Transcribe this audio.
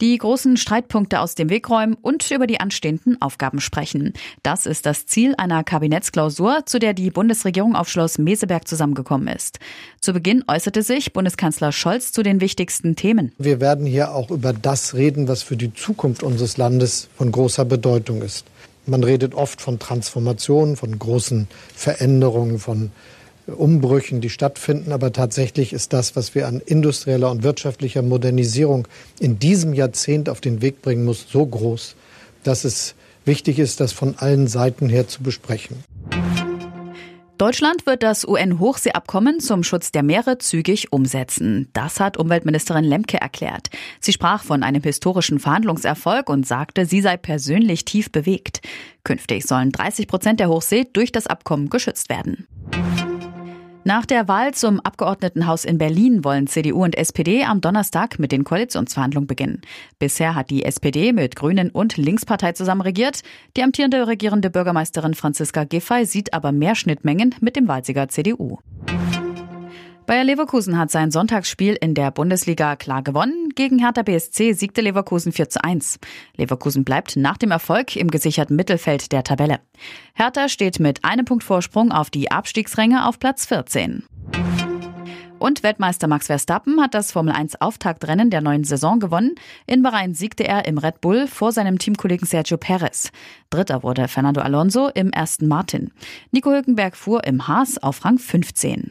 Die großen Streitpunkte aus dem Weg räumen und über die anstehenden Aufgaben sprechen. Das ist das Ziel einer Kabinettsklausur, zu der die Bundesregierung auf Schloss Meseberg zusammengekommen ist. Zu Beginn äußerte sich Bundeskanzler Scholz zu den wichtigsten Themen. Wir werden hier auch über das reden, was für die Zukunft unseres Landes von großer Bedeutung ist. Man redet oft von Transformationen, von großen Veränderungen, von Umbrüchen, die stattfinden. Aber tatsächlich ist das, was wir an industrieller und wirtschaftlicher Modernisierung in diesem Jahrzehnt auf den Weg bringen muss, so groß, dass es wichtig ist, das von allen Seiten her zu besprechen. Deutschland wird das UN-Hochseeabkommen zum Schutz der Meere zügig umsetzen. Das hat Umweltministerin Lemke erklärt. Sie sprach von einem historischen Verhandlungserfolg und sagte, sie sei persönlich tief bewegt. Künftig sollen 30 Prozent der Hochsee durch das Abkommen geschützt werden. Nach der Wahl zum Abgeordnetenhaus in Berlin wollen CDU und SPD am Donnerstag mit den Koalitionsverhandlungen beginnen. Bisher hat die SPD mit Grünen und Linkspartei zusammen regiert. Die amtierende regierende Bürgermeisterin Franziska Giffey sieht aber mehr Schnittmengen mit dem Wahlsieger CDU. Bayer Leverkusen hat sein Sonntagsspiel in der Bundesliga klar gewonnen. Gegen Hertha BSC siegte Leverkusen 4 zu 1. Leverkusen bleibt nach dem Erfolg im gesicherten Mittelfeld der Tabelle. Hertha steht mit einem Punkt Vorsprung auf die Abstiegsränge auf Platz 14. Und Weltmeister Max Verstappen hat das Formel 1 Auftaktrennen der neuen Saison gewonnen. In Bahrain siegte er im Red Bull vor seinem Teamkollegen Sergio Perez. Dritter wurde Fernando Alonso im ersten Martin. Nico Hülkenberg fuhr im Haas auf Rang 15.